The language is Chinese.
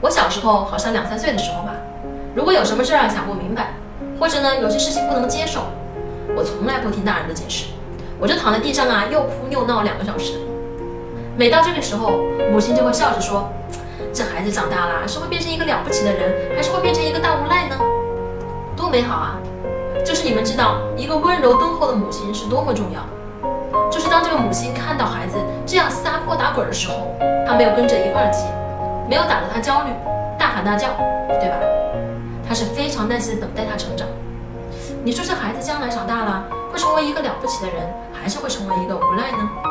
我小时候好像两三岁的时候吧，如果有什么事儿想不明白，或者呢有些事情不能接受，我从来不听大人的解释，我就躺在地上啊又哭又闹两个小时。每到这个时候，母亲就会笑着说：“这孩子长大了是会变成一个了不起的人，还是会变成一个大无赖呢？多美好啊！就是你们知道，一个温柔敦厚的母亲是多么重要。就是当这个母亲看到孩子这样撒泼打滚的时候，她没有跟着一块儿急，没有打得他焦虑，大喊大叫，对吧？他是非常耐心的等待他成长。你说这孩子将来长大了，会成为一个了不起的人，还是会成为一个无赖呢？”